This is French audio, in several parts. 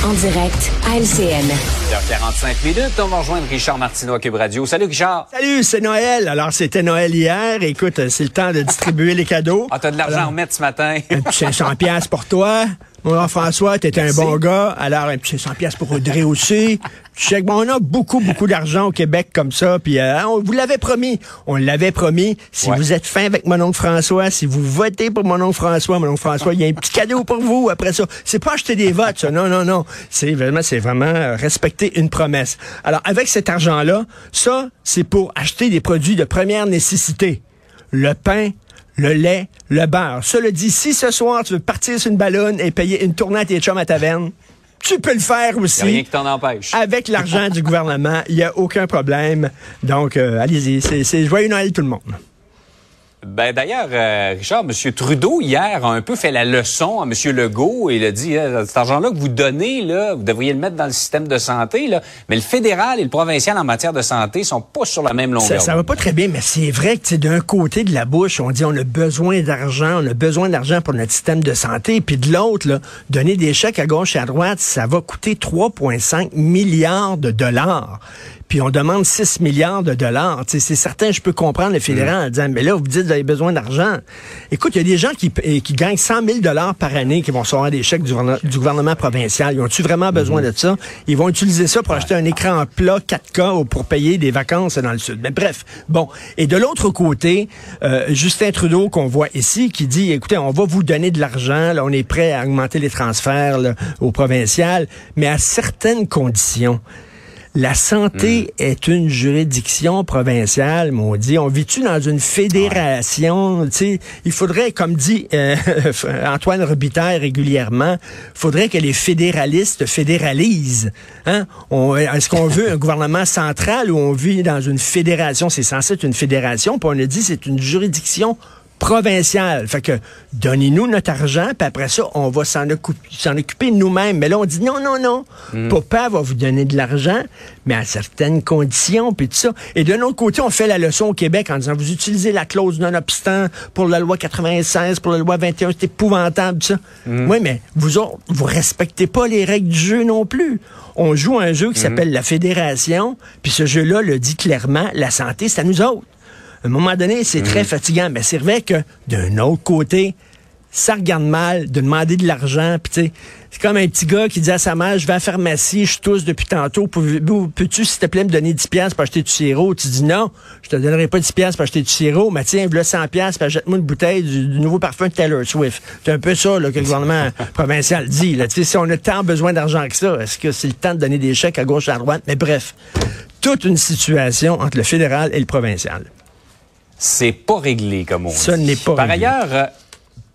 En direct à LCN. 45 minutes, on va rejoindre Richard Martineau à Cube Radio. Salut Richard. Salut, c'est Noël. Alors, c'était Noël hier. Écoute, c'est le temps de distribuer les cadeaux. Ah, t'as de l'argent à remettre ce matin. Un petit 500 pièces pour toi. Mon François, t'étais un bon gars. Alors, un petit 500 pièces pour Audrey aussi. Check. Bon, on a beaucoup, beaucoup d'argent au Québec comme ça. Puis, euh, on vous l'avait promis. On l'avait promis. Si Ouais. vous êtes fin avec mon oncle François, si vous votez pour mon oncle François, mon oncle François, il y a un petit cadeau pour vous après ça. C'est pas acheter des votes, ça. Non, non, non. C'est vraiment, c'est vraiment euh, respecter une promesse. Alors, avec cet argent-là, ça, c'est pour acheter des produits de première nécessité. Le pain, le lait, le beurre. Cela dit, si ce soir tu veux partir sur une ballonne et payer une tournée à tes chums à taverne, tu peux le faire Y a rien aussi. qui t'en empêche. Avec l'argent du gouvernement, il n'y a aucun problème. Donc, euh, allez-y, c'est c'est joyeux Noël tout le monde. Ben d'ailleurs, euh, Richard, M. Trudeau hier a un peu fait la leçon à M. Legault il a dit euh, cet argent-là que vous donnez, là, vous devriez le mettre dans le système de santé, là. Mais le fédéral et le provincial en matière de santé sont pas sur la même Ça, longueur. ça va pas très bien, mais c'est vrai que d'un côté de la bouche, on dit on a besoin d'argent, on a besoin d'argent pour notre système de santé, puis de l'autre, donner des chèques à gauche et à droite, ça va coûter 3,5 milliards de dollars. Puis on demande 6 milliards de dollars. C'est certain, je peux comprendre le fédéral en disant, mais là, vous dites que vous avez besoin d'argent. Écoute, il y a des gens qui, qui gagnent 100 000 dollars par année qui vont recevoir des chèques du, gouvernement- du gouvernement provincial. Ils ont-tu vraiment besoin de ça? Ils vont utiliser ça pour acheter un écran plat 4K ou pour payer des vacances dans le sud. Mais bref, bon. Et de l'autre côté, euh, Justin Trudeau qu'on voit ici qui dit, écoutez, on va vous donner de l'argent, là, on est prêt à augmenter les transferts là, au provincial, mais à certaines conditions. La santé est une juridiction provinciale, on dit. On vit-tu dans une fédération? tu sais? Il faudrait, comme dit euh, Antoine Robitaille régulièrement, faudrait que les fédéralistes fédéralisent. Hein? Est-ce qu'on veut un gouvernement central ou on vit dans une fédération? C'est censé être une fédération, puis on a dit c'est une juridiction provinciale. Fait que donnez-nous notre argent, puis après ça, on va s'en occu- s'en occuper nous-mêmes. Mais là, on dit non, non, non. Papa va vous donner de l'argent, mais à certaines conditions, puis tout ça. Et d'un autre côté, on fait la leçon au Québec en disant, vous utilisez la clause non-obstant pour la loi 96, pour la loi 21, c'est épouvantable, tout ça. Oui, mais vous autres, vous respectez pas les règles du jeu non plus. On joue à un jeu qui s'appelle la fédération, puis ce jeu-là le dit clairement, la santé, c'est à nous autres. À un moment donné, c'est très fatigant. Mais c'est vrai que, d'un autre côté, ça regarde mal de demander de l'argent. Puis, tu sais, c'est comme un petit gars qui dit à sa mère, je vais à la pharmacie, je tousse depuis tantôt. Peux- Peux-tu, s'il te plaît, me donner 10 piastres pour acheter du sirop? Tu dis non, je te donnerai pas 10 piastres pour acheter du sirop. Mais tiens, voilà 100 piastres, puis achète-moi une bouteille du, du nouveau parfum de Taylor Swift. C'est un peu ça, là, que le gouvernement provincial dit, là. Tu sais, si on a tant besoin d'argent que ça, est-ce que c'est le temps de donner des chèques à gauche et à droite? Mais bref, toute une situation entre le fédéral et le provincial. C'est pas réglé, comme on Ça dit. n'est pas Par réglé. ailleurs, euh,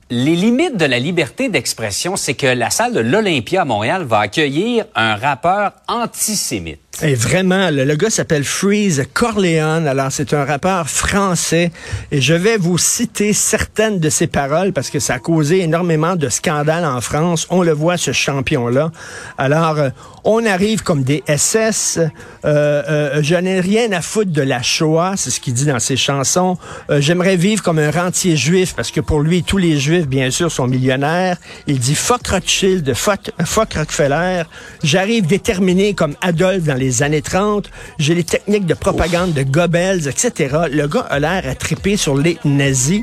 les limites de la liberté d'expression, c'est que la salle de l'Olympia à Montréal va accueillir un rappeur antisémite. Et vraiment, le, le gars s'appelle Freeze Corleone. Alors, c'est un rappeur français. Et je vais vous citer certaines de ses paroles parce que ça a causé énormément de scandales en France. On le voit, ce champion-là. Alors, euh, on arrive comme des SS. Euh, euh, je n'ai rien à foutre de la Shoah, c'est ce qu'il dit dans ses chansons. Euh, J'aimerais vivre comme un rentier juif parce que pour lui, tous les juifs, bien sûr, sont millionnaires. Il dit fuck Rothschild, fuck, fuck Rockefeller. J'arrive déterminé comme Adolphe dans les années 30. J'ai les techniques de propagande de Goebbels, etc. Le gars a l'air à triper sur les nazis.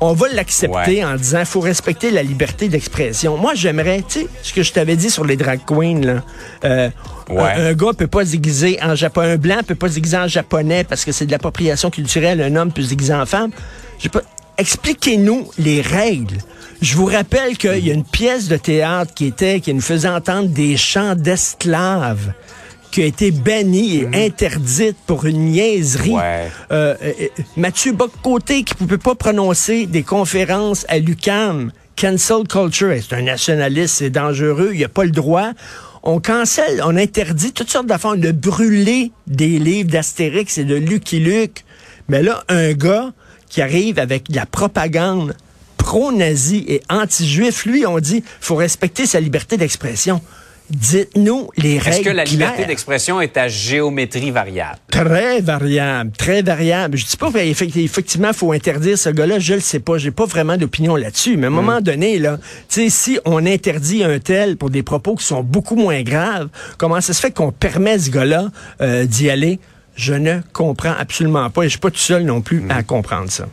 On va l'accepter Ouais. en disant faut respecter la liberté d'expression. Moi, j'aimerais, tu sais, ce que je t'avais dit sur les drag queens, là. Euh, Ouais. un, un gars peut pas se déguiser en japonais, un blanc peut pas se déguiser en japonais parce que c'est de l'appropriation culturelle, un homme peut se déguiser en femme. pas, expliquez-nous les règles. Je vous rappelle qu'il y a une pièce de théâtre qui était, qui nous faisait entendre des chants d'esclaves qui a été bannie et interdite pour une niaiserie. Ouais. Euh, euh, euh, Mathieu Boccoté qui ne pouvait pas prononcer des conférences à l'UCAM. Cancel culture. C'est un nationaliste, c'est dangereux, il n'y a pas le droit. On cancelle, on interdit toutes sortes d'affaires, de brûler des livres d'Astérix et de Lucky Luke. Mais là, un gars qui arrive avec de la propagande pro-nazi et anti-juif, lui, on dit, faut respecter sa liberté d'expression. Dites-nous les règles Est-ce que la liberté d'expression est à géométrie variable? Très variable, très variable. Je dis pas qu'effectivement, il faut interdire ce gars-là, je le sais pas, j'ai pas vraiment d'opinion là-dessus, mais à un moment donné, là, tu sais, si on interdit un tel pour des propos qui sont beaucoup moins graves, comment ça se fait qu'on permet ce gars-là euh, d'y aller? Je ne comprends absolument pas et je suis pas tout seul non plus à comprendre ça.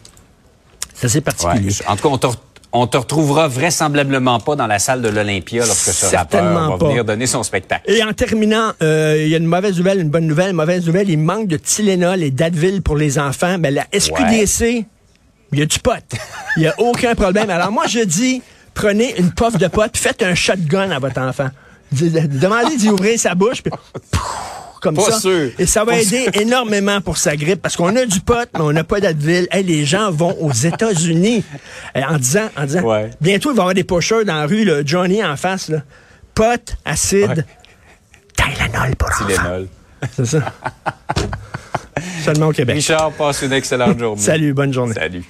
C'est assez particulier. Ouais. En tout cas, on on te retrouvera vraisemblablement pas dans la salle de l'Olympia lorsque ce rappeur va pas. venir donner son spectacle. Et en terminant, euh, il y a une mauvaise nouvelle, une bonne nouvelle. Mauvaise nouvelle, il manque de Tylenol et d'Advil pour les enfants. Mais la SQDC, il y a du pot. Il n'y a aucun problème. Alors moi, je dis, prenez une puff de pot, faites un shotgun à votre enfant. Demandez d'y ouvrir sa bouche, puis comme Pas ça. sûr. Et ça va aider énormément pour sa grippe, parce qu'on a du pot, mais on n'a pas d'Advil. Hey, les gens vont aux États-Unis en disant, en disant, Ouais. bientôt il va y avoir des pushers dans la rue, là, Johnny en face, là. pot, acide, Tylenol pour. Tylenol. C'est ça. Seulement au Québec. Richard, passe une excellente journée. Salut, bonne journée. Salut.